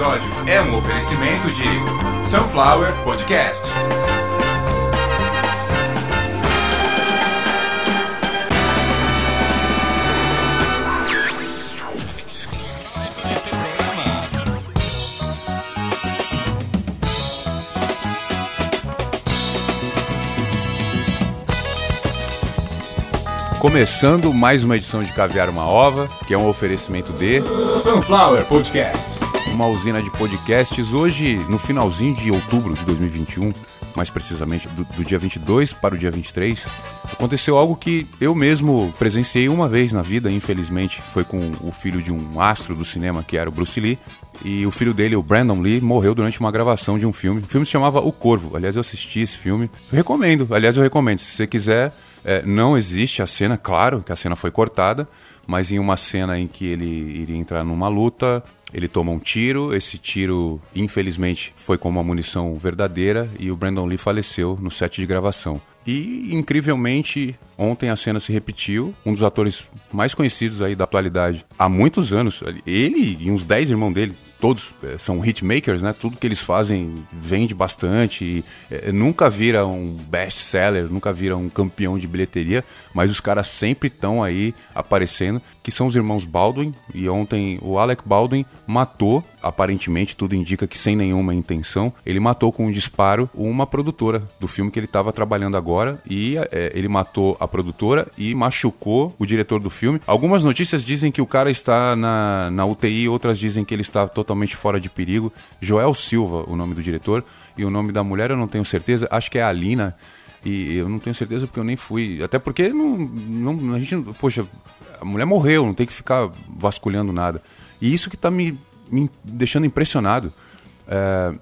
episódio é um oferecimento de Sunflower Podcasts. Começando mais uma edição de Caviar uma Ova, que é um oferecimento de Sunflower Podcasts. Uma usina de podcasts. Hoje, no finalzinho de outubro de 2021, mais precisamente do, do dia 22 para o dia 23, aconteceu algo que eu mesmo presenciei uma vez na vida, infelizmente. Foi com o filho de um astro do cinema, que era o Bruce Lee. E o filho dele, o Brandon Lee, morreu durante uma gravação de um filme. O filme se chamava O Corvo. Aliás, eu assisti esse filme. recomendo. Aliás, eu recomendo. Se você quiser, é, não existe a cena, claro que a cena foi cortada, mas em uma cena em que ele iria entrar numa luta, ele toma um tiro. Esse tiro, infelizmente, foi com uma munição verdadeira e o Brandon Lee faleceu no set de gravação. E, incrivelmente, ontem a cena se repetiu. Um dos atores mais conhecidos aí da atualidade há muitos anos, ele e uns 10 irmãos dele, todos eh, são hitmakers, né? Tudo que eles fazem vende bastante. E, eh, nunca vira um best-seller, nunca vira um campeão de bilheteria, mas os caras sempre estão aí aparecendo, que são os irmãos Baldwin. E ontem o Alec Baldwin matou, aparentemente tudo indica que sem nenhuma intenção, ele matou com um disparo uma produtora do filme que ele estava trabalhando agora e eh, ele matou a produtora e machucou o diretor do filme. Algumas notícias dizem que o cara está na, na UTI, outras dizem que ele está totalmente fora de perigo. Joel Silva, o nome do diretor, e o nome da mulher eu não tenho certeza, acho que é a Alina. E eu não tenho certeza porque eu nem fui. Até porque não, não, a gente. Poxa, a mulher morreu, não tem que ficar vasculhando nada. E isso que tá me, me deixando impressionado. É,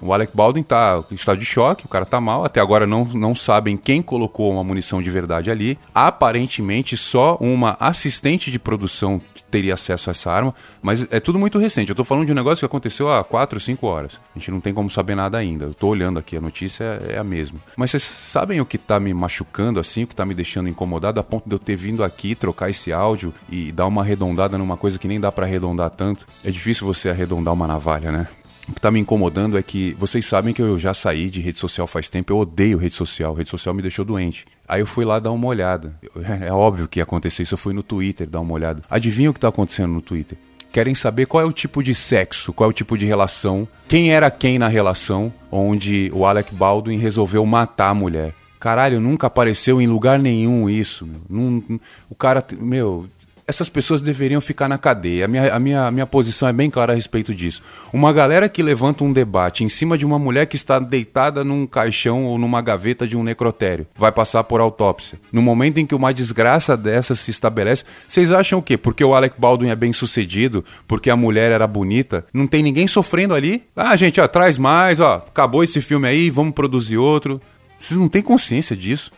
o Alec Baldwin tá em estado de choque, o cara tá mal. Até agora não, não sabem quem colocou uma munição de verdade ali. Aparentemente, só uma assistente de produção teria acesso a essa arma. Mas é tudo muito recente. Eu tô falando de um negócio que aconteceu há 4, 5 horas. A gente não tem como saber nada ainda. Eu tô olhando aqui, a notícia é é a mesma. Mas vocês sabem o que tá me machucando assim, o que tá me deixando incomodado, a ponto de eu ter vindo aqui trocar esse áudio e dar uma arredondada numa coisa que nem dá pra arredondar tanto? É difícil você arredondar uma navalha, né? O que tá me incomodando é que vocês sabem que eu já saí de rede social faz tempo, eu odeio rede social, rede social me deixou doente. Aí eu fui lá dar uma olhada. É óbvio que ia acontecer isso, eu fui no Twitter dar uma olhada. Adivinha o que tá acontecendo no Twitter? Querem saber qual é o tipo de sexo, qual é o tipo de relação, quem era quem na relação onde o Alec Baldwin resolveu matar a mulher. Caralho, nunca apareceu em lugar nenhum isso. Meu. Não- o cara, meu, essas pessoas deveriam ficar na cadeia. A minha, a, minha, a minha posição é bem clara a respeito disso. Uma galera que levanta um debate em cima de uma mulher que está deitada num caixão ou numa gaveta de um necrotério vai passar por autópsia. No momento em que uma desgraça dessa se estabelece, vocês acham o quê? Porque o Alec Baldwin é bem sucedido, porque a mulher era bonita, não tem ninguém sofrendo ali? Ah, gente, ó, traz mais, ó, acabou esse filme aí, vamos produzir outro. Vocês não têm consciência disso?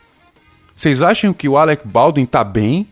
Vocês acham que o Alec Baldwin tá bem?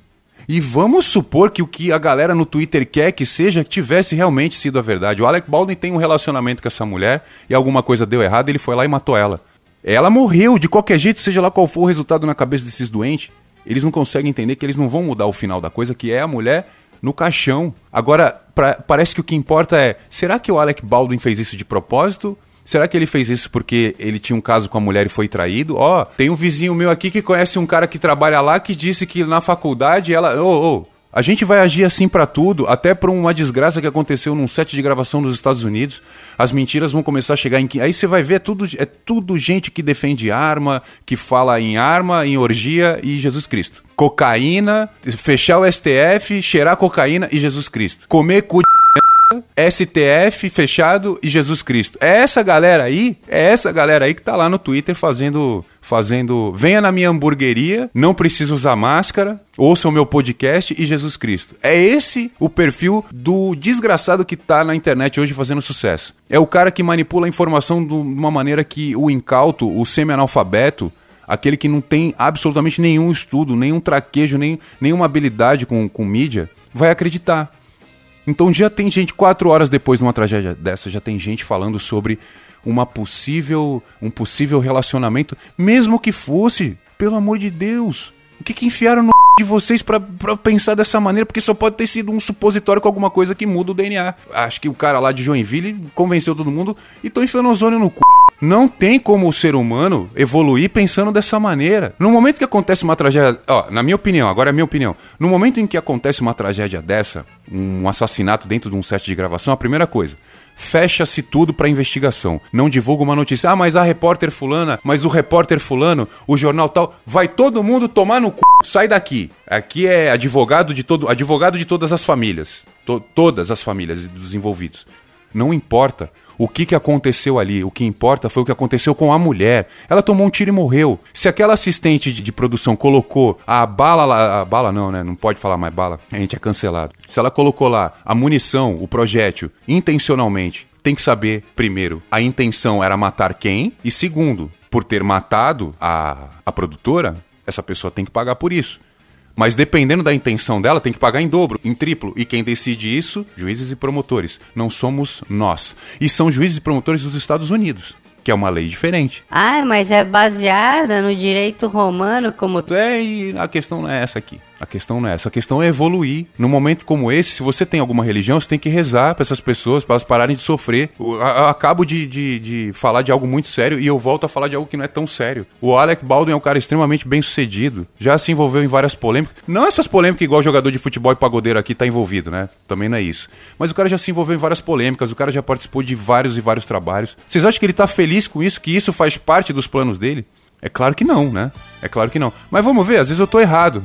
E vamos supor que o que a galera no Twitter quer que seja tivesse realmente sido a verdade. O Alec Baldwin tem um relacionamento com essa mulher e alguma coisa deu errado, ele foi lá e matou ela. Ela morreu de qualquer jeito, seja lá qual for o resultado na cabeça desses doentes. Eles não conseguem entender que eles não vão mudar o final da coisa, que é a mulher no caixão. Agora, pra- parece que o que importa é: será que o Alec Baldwin fez isso de propósito? Será que ele fez isso porque ele tinha um caso com a mulher e foi traído? Ó, tem um vizinho meu aqui que conhece um cara que trabalha lá que disse que na faculdade ela. Ô, ô, a gente vai agir assim pra tudo, até pra uma desgraça que aconteceu num set de gravação dos Estados Unidos. As mentiras vão começar a chegar em. Aí você vai ver é tudo, é tudo gente que defende arma, que fala em arma, em orgia e Jesus Cristo. Cocaína, fechar o STF, cheirar cocaína e Jesus Cristo. Comer cu STF fechado e Jesus Cristo. É essa galera aí, é essa galera aí que tá lá no Twitter fazendo fazendo, venha na minha hamburgueria, não precisa usar máscara, ouça o meu podcast e Jesus Cristo. É esse o perfil do desgraçado que tá na internet hoje fazendo sucesso. É o cara que manipula a informação de uma maneira que o incauto, o semi-analfabeto, aquele que não tem absolutamente nenhum estudo, nenhum traquejo, nem, nenhuma habilidade com, com mídia, vai acreditar. Então já tem gente, quatro horas depois de uma tragédia dessa, já tem gente falando sobre uma possível, um possível relacionamento, mesmo que fosse, pelo amor de Deus. O que, que enfiaram no de vocês pra pensar dessa maneira? Porque só pode ter sido um supositório com alguma coisa que muda o DNA. Acho que o cara lá de Joinville convenceu todo mundo e tô enfiando ozônio no c. Não tem como o ser humano evoluir pensando dessa maneira. No momento que acontece uma tragédia, ó, na minha opinião, agora é minha opinião. No momento em que acontece uma tragédia dessa, um assassinato dentro de um set de gravação, a primeira coisa, fecha-se tudo para investigação. Não divulga uma notícia. Ah, mas a repórter fulana, mas o repórter fulano, o jornal tal, vai todo mundo tomar no c... Sai daqui. Aqui é advogado de todo, advogado de todas as famílias, to, todas as famílias dos envolvidos. Não importa o que, que aconteceu ali. O que importa foi o que aconteceu com a mulher. Ela tomou um tiro e morreu. Se aquela assistente de, de produção colocou a bala lá. A bala não, né? Não pode falar mais bala. A gente é cancelado. Se ela colocou lá a munição, o projétil, intencionalmente, tem que saber, primeiro, a intenção era matar quem? E segundo, por ter matado a, a produtora, essa pessoa tem que pagar por isso. Mas dependendo da intenção dela, tem que pagar em dobro, em triplo. E quem decide isso? Juízes e promotores. Não somos nós. E são juízes e promotores dos Estados Unidos que é uma lei diferente. Ah, mas é baseada no direito romano como... É, e a questão não é essa aqui. A questão não é essa. A questão é evoluir. Num momento como esse, se você tem alguma religião, você tem que rezar para essas pessoas, para elas pararem de sofrer. Eu acabo de, de, de, falar de algo muito sério e eu volto a falar de algo que não é tão sério. O Alec Baldwin é um cara extremamente bem sucedido. Já se envolveu em várias polêmicas. Não essas polêmicas igual jogador de futebol e pagodeiro aqui tá envolvido, né? Também não é isso. Mas o cara já se envolveu em várias polêmicas. O cara já participou de vários e vários trabalhos. Vocês acham que ele tá feliz com isso? Que isso faz parte dos planos dele? É claro que não, né? É claro que não. Mas vamos ver, às vezes eu tô errado.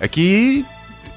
É que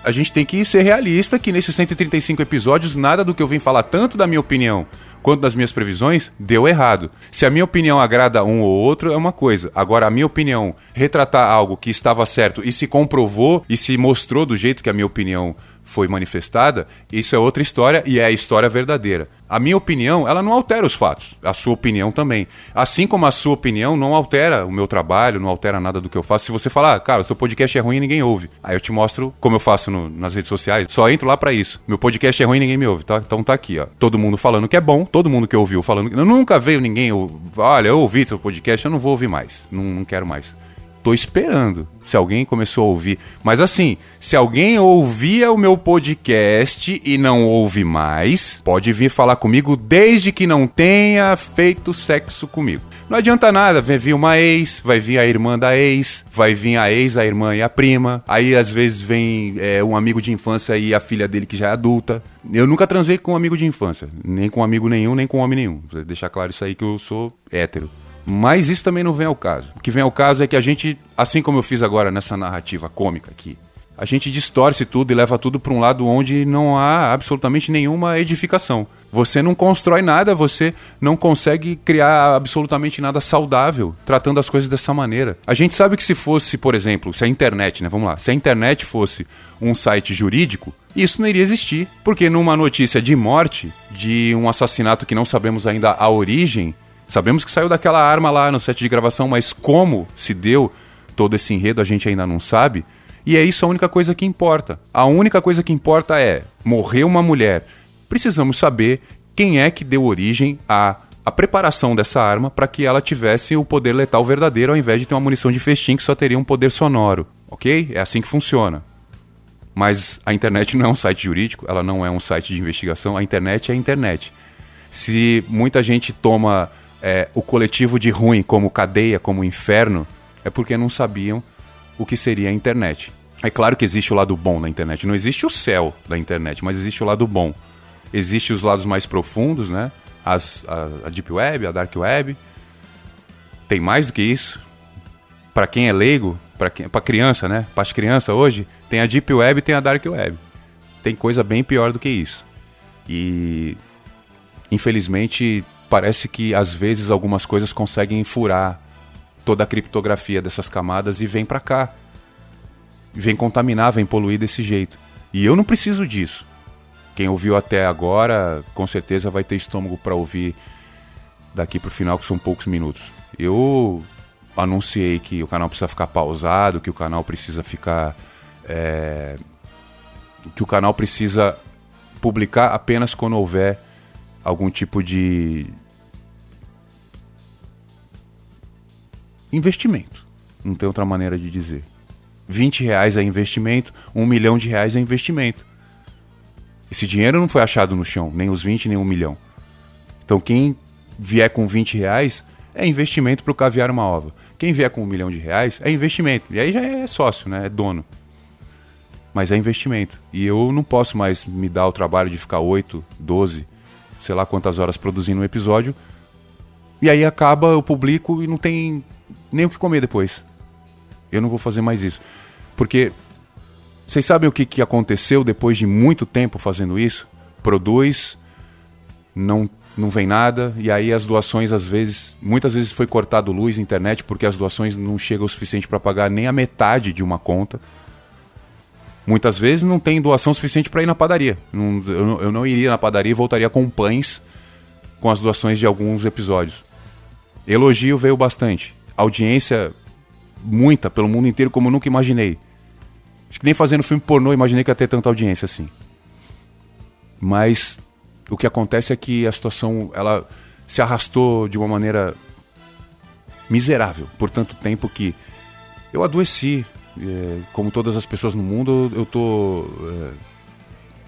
a gente tem que ser realista que nesses 135 episódios, nada do que eu vim falar, tanto da minha opinião quanto das minhas previsões, deu errado. Se a minha opinião agrada um ou outro, é uma coisa. Agora, a minha opinião retratar algo que estava certo e se comprovou e se mostrou do jeito que a minha opinião foi manifestada, isso é outra história e é a história verdadeira. A minha opinião, ela não altera os fatos. A sua opinião também. Assim como a sua opinião não altera o meu trabalho, não altera nada do que eu faço. Se você falar, ah, cara, o seu podcast é ruim e ninguém ouve. Aí eu te mostro como eu faço no, nas redes sociais. Só entro lá para isso. Meu podcast é ruim e ninguém me ouve, tá? Então tá aqui, ó. Todo mundo falando que é bom, todo mundo que ouviu falando que. Nunca veio ninguém. Olha, eu ouvi seu podcast, eu não vou ouvir mais. Não, não quero mais tô esperando se alguém começou a ouvir. Mas assim, se alguém ouvia o meu podcast e não ouve mais, pode vir falar comigo desde que não tenha feito sexo comigo. Não adianta nada, vai vir uma ex, vai vir a irmã da ex, vai vir a ex, a irmã e a prima. Aí às vezes vem é, um amigo de infância e a filha dele que já é adulta. Eu nunca transei com um amigo de infância, nem com amigo nenhum, nem com homem nenhum. Vou deixar claro isso aí que eu sou hétero. Mas isso também não vem ao caso. O que vem ao caso é que a gente, assim como eu fiz agora nessa narrativa cômica aqui, a gente distorce tudo e leva tudo para um lado onde não há absolutamente nenhuma edificação. Você não constrói nada, você não consegue criar absolutamente nada saudável tratando as coisas dessa maneira. A gente sabe que se fosse, por exemplo, se a internet, né, vamos lá, se a internet fosse um site jurídico, isso não iria existir, porque numa notícia de morte, de um assassinato que não sabemos ainda a origem, Sabemos que saiu daquela arma lá no set de gravação, mas como se deu todo esse enredo a gente ainda não sabe. E é isso a única coisa que importa. A única coisa que importa é morreu uma mulher. Precisamos saber quem é que deu origem à, à preparação dessa arma para que ela tivesse o poder letal verdadeiro ao invés de ter uma munição de festim que só teria um poder sonoro. Ok? É assim que funciona. Mas a internet não é um site jurídico, ela não é um site de investigação, a internet é a internet. Se muita gente toma é, o coletivo de ruim como cadeia, como inferno, é porque não sabiam o que seria a internet. É claro que existe o lado bom da internet. Não existe o céu da internet, mas existe o lado bom. Existem os lados mais profundos, né? As, a, a Deep Web, a Dark Web. Tem mais do que isso. Para quem é leigo, para criança, né? Para as crianças hoje, tem a Deep Web e tem a Dark Web. Tem coisa bem pior do que isso. E infelizmente parece que às vezes algumas coisas conseguem furar toda a criptografia dessas camadas e vem para cá. Vem contaminar, vem poluir desse jeito. E eu não preciso disso. Quem ouviu até agora, com certeza vai ter estômago para ouvir daqui pro final, que são poucos minutos. Eu anunciei que o canal precisa ficar pausado, que o canal precisa ficar. É, que o canal precisa publicar apenas quando houver algum tipo de, investimento. Não tem outra maneira de dizer. 20 reais é investimento, um milhão de reais é investimento. Esse dinheiro não foi achado no chão, nem os 20, nem um milhão. Então quem vier com 20 reais é investimento para o caviar uma ova. Quem vier com um milhão de reais é investimento. E aí já é sócio, né? É dono. Mas é investimento. E eu não posso mais me dar o trabalho de ficar 8, 12, sei lá quantas horas produzindo um episódio. E aí acaba, eu publico e não tem nem o que comer depois. Eu não vou fazer mais isso. Porque vocês sabem o que, que aconteceu depois de muito tempo fazendo isso? Produz, não não vem nada, e aí as doações às vezes, muitas vezes foi cortado luz, internet, porque as doações não chegam o suficiente para pagar nem a metade de uma conta. Muitas vezes não tem doação suficiente para ir na padaria. Não, eu, não, eu não iria na padaria e voltaria com pães com as doações de alguns episódios. Elogio veio bastante. Audiência muita pelo mundo inteiro como eu nunca imaginei. Acho que nem fazendo filme pornô imaginei que ia ter tanta audiência assim. Mas o que acontece é que a situação ela se arrastou de uma maneira miserável por tanto tempo que eu adoeci. É, como todas as pessoas no mundo, eu estou é,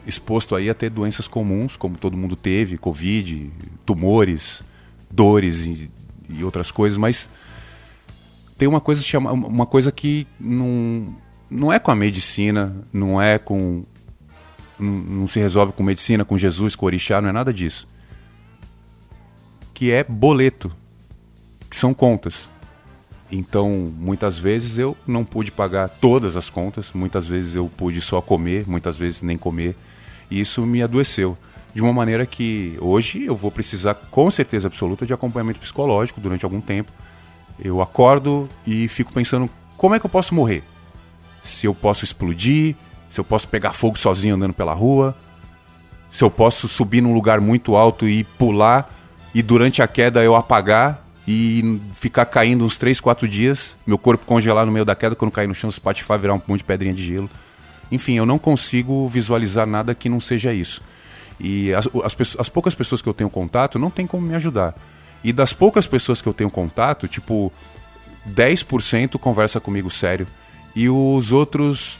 exposto aí a ter doenças comuns, como todo mundo teve, Covid, tumores, dores e, e outras coisas, mas tem uma coisa, chama, uma coisa que não, não é com a medicina, não é com não, não se resolve com medicina, com Jesus, com orixá, não é nada disso. Que é boleto, que são contas. Então, muitas vezes eu não pude pagar todas as contas, muitas vezes eu pude só comer, muitas vezes nem comer, e isso me adoeceu. De uma maneira que hoje eu vou precisar, com certeza absoluta, de acompanhamento psicológico durante algum tempo. Eu acordo e fico pensando: como é que eu posso morrer? Se eu posso explodir, se eu posso pegar fogo sozinho andando pela rua, se eu posso subir num lugar muito alto e pular e durante a queda eu apagar e ficar caindo uns 3, 4 dias, meu corpo congelar no meio da queda, quando cair no chão, espatifar, virar um monte de pedrinha de gelo. Enfim, eu não consigo visualizar nada que não seja isso. E as, as, as poucas pessoas que eu tenho contato não tem como me ajudar. E das poucas pessoas que eu tenho contato, tipo, 10% conversa comigo sério. E os outros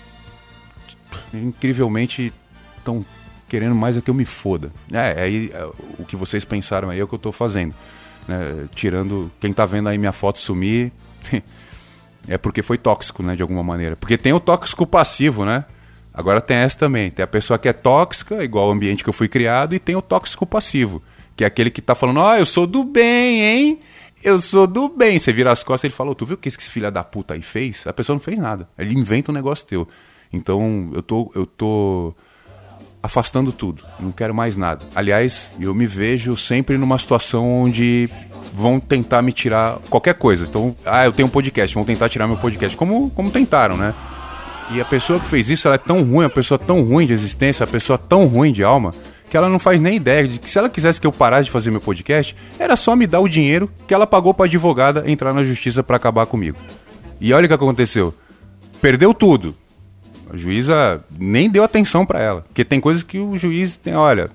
incrivelmente estão querendo mais é que eu me foda. É, aí é, o que vocês pensaram aí é o que eu estou fazendo. Né? Tirando quem está vendo aí minha foto sumir, é porque foi tóxico, né, de alguma maneira. Porque tem o tóxico passivo, né? Agora tem essa também. Tem a pessoa que é tóxica, igual o ambiente que eu fui criado, e tem o tóxico passivo, que é aquele que está falando: "Ó, oh, eu sou do bem, hein? Eu sou do bem". Você vira as costas, ele falou: "Tu viu o que esse filho da puta aí fez?". A pessoa não fez nada. Ele inventa um negócio teu. Então eu tô, eu tô afastando tudo, não quero mais nada. Aliás, eu me vejo sempre numa situação onde vão tentar me tirar qualquer coisa. Então, ah, eu tenho um podcast, vão tentar tirar meu podcast, como, como tentaram, né? E a pessoa que fez isso, ela é tão ruim, a pessoa tão ruim de existência, a pessoa tão ruim de alma, que ela não faz nem ideia de que se ela quisesse que eu parasse de fazer meu podcast, era só me dar o dinheiro que ela pagou para advogada entrar na justiça para acabar comigo. E olha o que aconteceu. Perdeu tudo. A juíza nem deu atenção para ela. Porque tem coisas que o juiz tem, olha,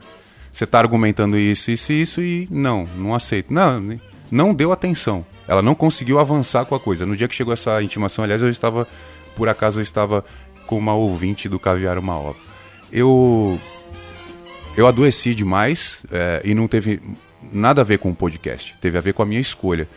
você está argumentando isso, isso e isso e não, não aceito. Não, não deu atenção. Ela não conseguiu avançar com a coisa. No dia que chegou essa intimação, aliás, eu estava, por acaso, eu estava com uma ouvinte do Caviar Uma Obra. Eu, eu adoeci demais é, e não teve nada a ver com o podcast. Teve a ver com a minha escolha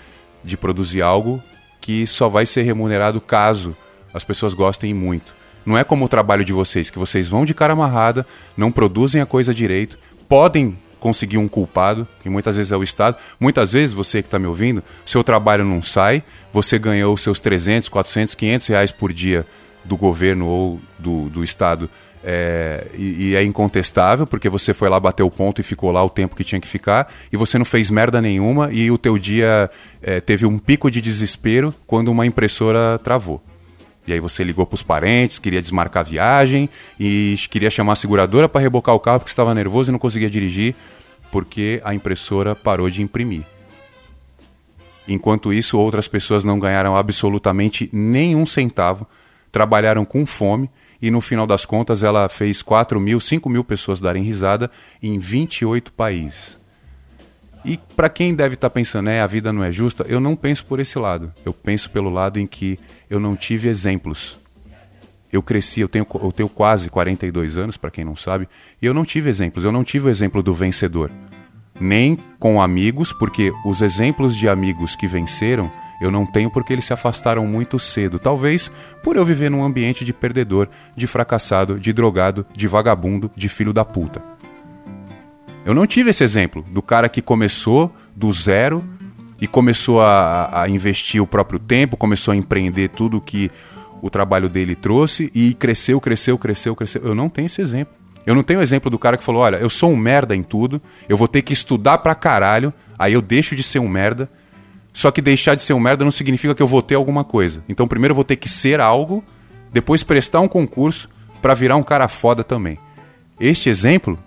de produzir algo que só vai ser remunerado caso as pessoas gostem muito. Não é como o trabalho de vocês, que vocês vão de cara amarrada, não produzem a coisa direito, podem conseguir um culpado, que muitas vezes é o Estado. Muitas vezes, você que está me ouvindo, seu trabalho não sai, você ganhou seus 300, 400, 500 reais por dia do governo ou do, do Estado é, e, e, é incontestável, porque você foi lá bater o ponto e ficou lá o tempo que tinha que ficar, e você não fez merda nenhuma, e o teu dia é, teve um pico de desespero quando uma impressora travou. E aí você ligou para os parentes, queria desmarcar a viagem e queria chamar a seguradora para rebocar o carro porque estava nervoso e não conseguia dirigir porque a impressora parou de imprimir. Enquanto isso, outras pessoas não ganharam absolutamente nenhum centavo, trabalharam com fome e no final das contas ela fez 4 mil, 5 mil pessoas darem risada em 28 países. E para quem deve estar tá pensando, é, a vida não é justa, eu não penso por esse lado. Eu penso pelo lado em que eu não tive exemplos. eu cresci, eu tenho, eu tenho quase 42 anos, para quem não sabe, e eu não tive exemplos. Eu não tive o exemplo do vencedor. Nem com amigos, porque os exemplos de amigos que venceram eu não tenho porque eles se afastaram muito cedo. Talvez por eu viver num ambiente de perdedor, de fracassado, de drogado, de vagabundo, de filho da puta. Eu não tive esse exemplo do cara que começou do zero e começou a, a investir o próprio tempo, começou a empreender tudo que o trabalho dele trouxe e cresceu, cresceu, cresceu, cresceu. Eu não tenho esse exemplo. Eu não tenho o exemplo do cara que falou: olha, eu sou um merda em tudo, eu vou ter que estudar pra caralho, aí eu deixo de ser um merda. Só que deixar de ser um merda não significa que eu vou ter alguma coisa. Então, primeiro eu vou ter que ser algo, depois prestar um concurso para virar um cara foda também. Este exemplo,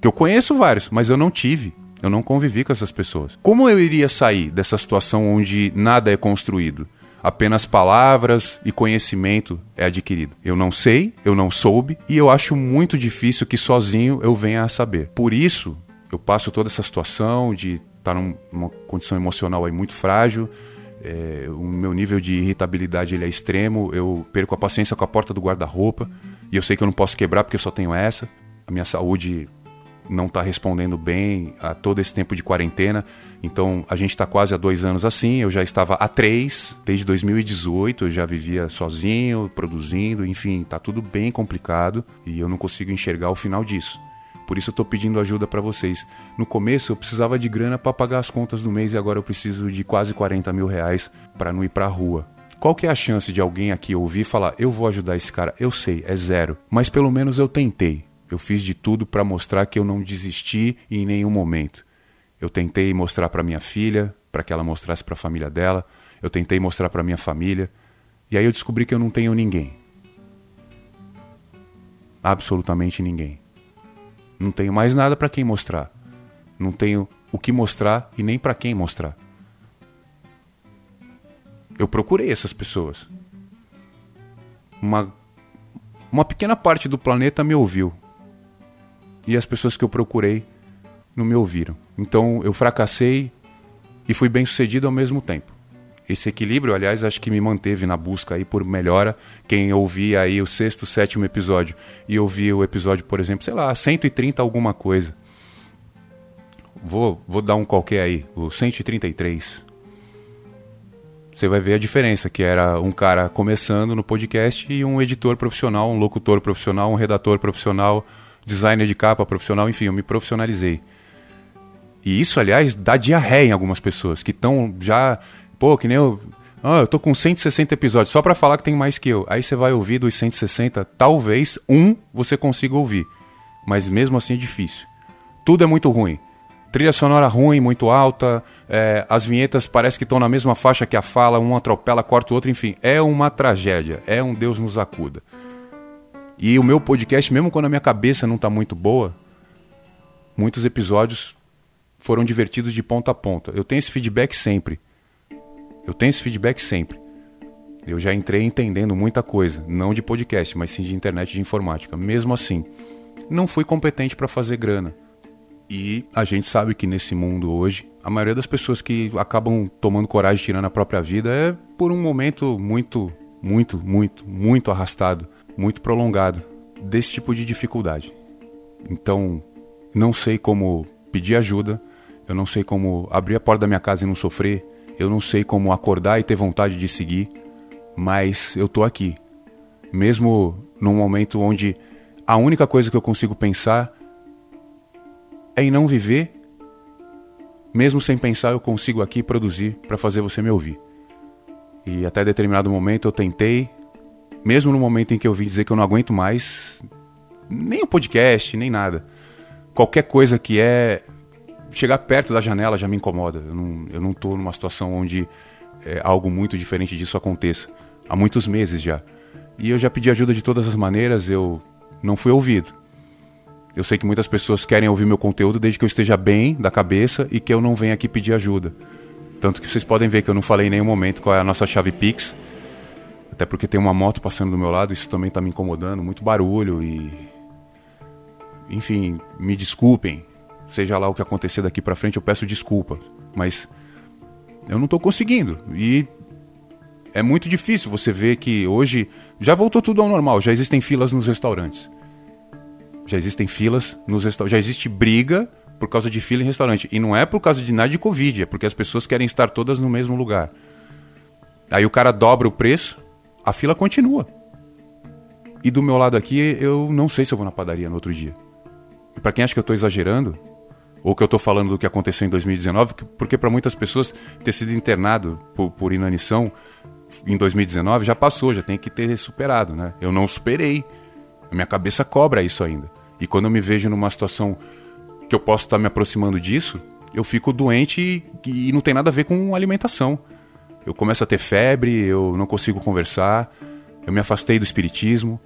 que eu conheço vários, mas eu não tive. Eu não convivi com essas pessoas. Como eu iria sair dessa situação onde nada é construído? Apenas palavras e conhecimento é adquirido. Eu não sei, eu não soube e eu acho muito difícil que sozinho eu venha a saber. Por isso, eu passo toda essa situação de estar numa condição emocional aí muito frágil. É, o meu nível de irritabilidade ele é extremo. Eu perco a paciência com a porta do guarda-roupa e eu sei que eu não posso quebrar porque eu só tenho essa. A minha saúde não está respondendo bem a todo esse tempo de quarentena. Então a gente está quase há dois anos assim. Eu já estava há três, desde 2018. Eu já vivia sozinho, produzindo, enfim, está tudo bem complicado e eu não consigo enxergar o final disso. Por isso eu estou pedindo ajuda para vocês. No começo eu precisava de grana para pagar as contas do mês e agora eu preciso de quase 40 mil reais para não ir para a rua. Qual que é a chance de alguém aqui ouvir e falar, eu vou ajudar esse cara? Eu sei, é zero. Mas pelo menos eu tentei. Eu fiz de tudo para mostrar que eu não desisti em nenhum momento. Eu tentei mostrar para minha filha, para que ela mostrasse para a família dela. Eu tentei mostrar para minha família. E aí eu descobri que eu não tenho ninguém. Absolutamente ninguém. Não tenho mais nada para quem mostrar. Não tenho o que mostrar e nem para quem mostrar. Eu procurei essas pessoas. Uma, uma pequena parte do planeta me ouviu, e as pessoas que eu procurei não me ouviram. Então eu fracassei e fui bem sucedido ao mesmo tempo. Esse equilíbrio, aliás, acho que me manteve na busca aí por melhora. Quem ouvia aí o sexto, sétimo episódio e ouvia o episódio, por exemplo, sei lá, 130 alguma coisa. Vou, vou dar um qualquer aí, o 133. Você vai ver a diferença, que era um cara começando no podcast e um editor profissional, um locutor profissional, um redator profissional, designer de capa profissional, enfim, eu me profissionalizei. E isso, aliás, dá diarreia em algumas pessoas que estão já, pô, que nem eu, ah, eu tô com 160 episódios só para falar que tem mais que eu. Aí você vai ouvir dos 160, talvez um você consiga ouvir, mas mesmo assim é difícil. Tudo é muito ruim. Trilha sonora ruim, muito alta, é, as vinhetas parece que estão na mesma faixa que a fala, um atropela, corta o outro, enfim, é uma tragédia, é um Deus nos acuda. E o meu podcast, mesmo quando a minha cabeça não está muito boa, muitos episódios foram divertidos de ponta a ponta. Eu tenho esse feedback sempre. Eu tenho esse feedback sempre. Eu já entrei entendendo muita coisa, não de podcast, mas sim de internet de informática. Mesmo assim, não fui competente para fazer grana. E a gente sabe que nesse mundo hoje, a maioria das pessoas que acabam tomando coragem tirando a própria vida é por um momento muito, muito, muito, muito arrastado muito prolongado desse tipo de dificuldade. Então, não sei como pedir ajuda, eu não sei como abrir a porta da minha casa e não sofrer, eu não sei como acordar e ter vontade de seguir, mas eu tô aqui. Mesmo num momento onde a única coisa que eu consigo pensar é em não viver, mesmo sem pensar, eu consigo aqui produzir para fazer você me ouvir. E até determinado momento eu tentei, mesmo no momento em que eu vi dizer que eu não aguento mais, nem o podcast, nem nada. Qualquer coisa que é chegar perto da janela já me incomoda. Eu não, eu não tô numa situação onde é, algo muito diferente disso aconteça. Há muitos meses já. E eu já pedi ajuda de todas as maneiras, eu não fui ouvido. Eu sei que muitas pessoas querem ouvir meu conteúdo desde que eu esteja bem da cabeça e que eu não venha aqui pedir ajuda. Tanto que vocês podem ver que eu não falei em nenhum momento qual é a nossa chave Pix até porque tem uma moto passando do meu lado, isso também está me incomodando, muito barulho e. Enfim, me desculpem. Seja lá o que acontecer daqui para frente, eu peço desculpas. Mas eu não estou conseguindo. E é muito difícil você ver que hoje já voltou tudo ao normal, já existem filas nos restaurantes. Já existem filas nos restaurantes, já existe briga por causa de fila em restaurante. E não é por causa de nada de Covid, é porque as pessoas querem estar todas no mesmo lugar. Aí o cara dobra o preço, a fila continua. E do meu lado aqui, eu não sei se eu vou na padaria no outro dia. E para quem acha que eu estou exagerando, ou que eu estou falando do que aconteceu em 2019, porque para muitas pessoas ter sido internado por, por inanição em 2019 já passou, já tem que ter superado, né? Eu não superei. A minha cabeça cobra isso ainda. E quando eu me vejo numa situação que eu posso estar me aproximando disso, eu fico doente e, e não tem nada a ver com alimentação. Eu começo a ter febre, eu não consigo conversar, eu me afastei do espiritismo.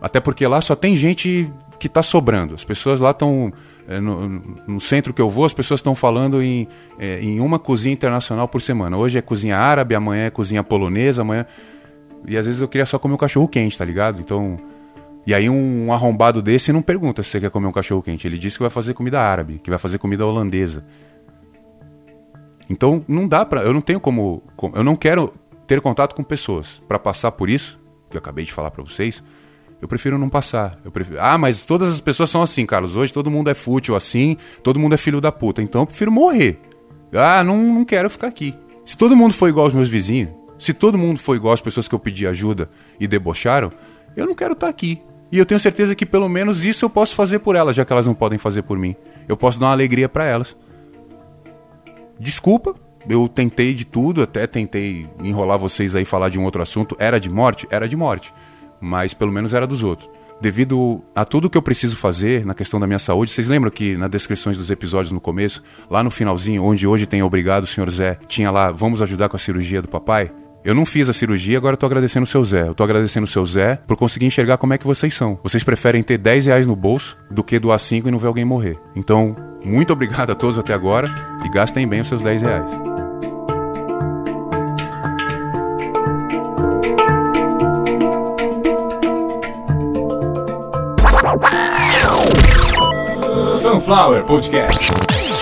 Até porque lá só tem gente que está sobrando. As pessoas lá estão. É, no, no, centro que eu vou, as pessoas estão falando em, é, em uma cozinha internacional por semana. Hoje é cozinha árabe, amanhã é cozinha polonesa, amanhã. E às vezes eu queria só comer um cachorro quente, tá ligado? Então. E aí um arrombado desse não pergunta se você quer comer um cachorro quente. Ele diz que vai fazer comida árabe, que vai fazer comida holandesa. Então não dá para, eu não tenho como, eu não quero ter contato com pessoas para passar por isso que eu acabei de falar para vocês eu prefiro não passar. Eu prefiro... Ah, mas todas as pessoas são assim, Carlos. Hoje todo mundo é fútil assim, todo mundo é filho da puta. Então eu prefiro morrer. Ah, não, não quero ficar aqui. Se todo mundo for igual aos meus vizinhos, se todo mundo for igual às pessoas que eu pedi ajuda e debocharam, eu não quero estar aqui. E eu tenho certeza que pelo menos isso eu posso fazer por elas, já que elas não podem fazer por mim. Eu posso dar uma alegria para elas. Desculpa, eu tentei de tudo, até tentei enrolar vocês aí falar de um outro assunto. Era de morte? Era de morte mas pelo menos era dos outros. Devido a tudo que eu preciso fazer na questão da minha saúde, vocês lembram que nas descrições dos episódios no começo, lá no finalzinho, onde hoje tem Obrigado, senhor Zé, tinha lá Vamos ajudar com a cirurgia do papai? Eu não fiz a cirurgia, agora eu tô agradecendo o seu Zé. Eu tô agradecendo o seu Zé por conseguir enxergar como é que vocês são. Vocês preferem ter 10 reais no bolso do que doar 5 e não ver alguém morrer. Então, muito obrigado a todos até agora e gastem bem os seus 10 reais. Sunflower Podcast.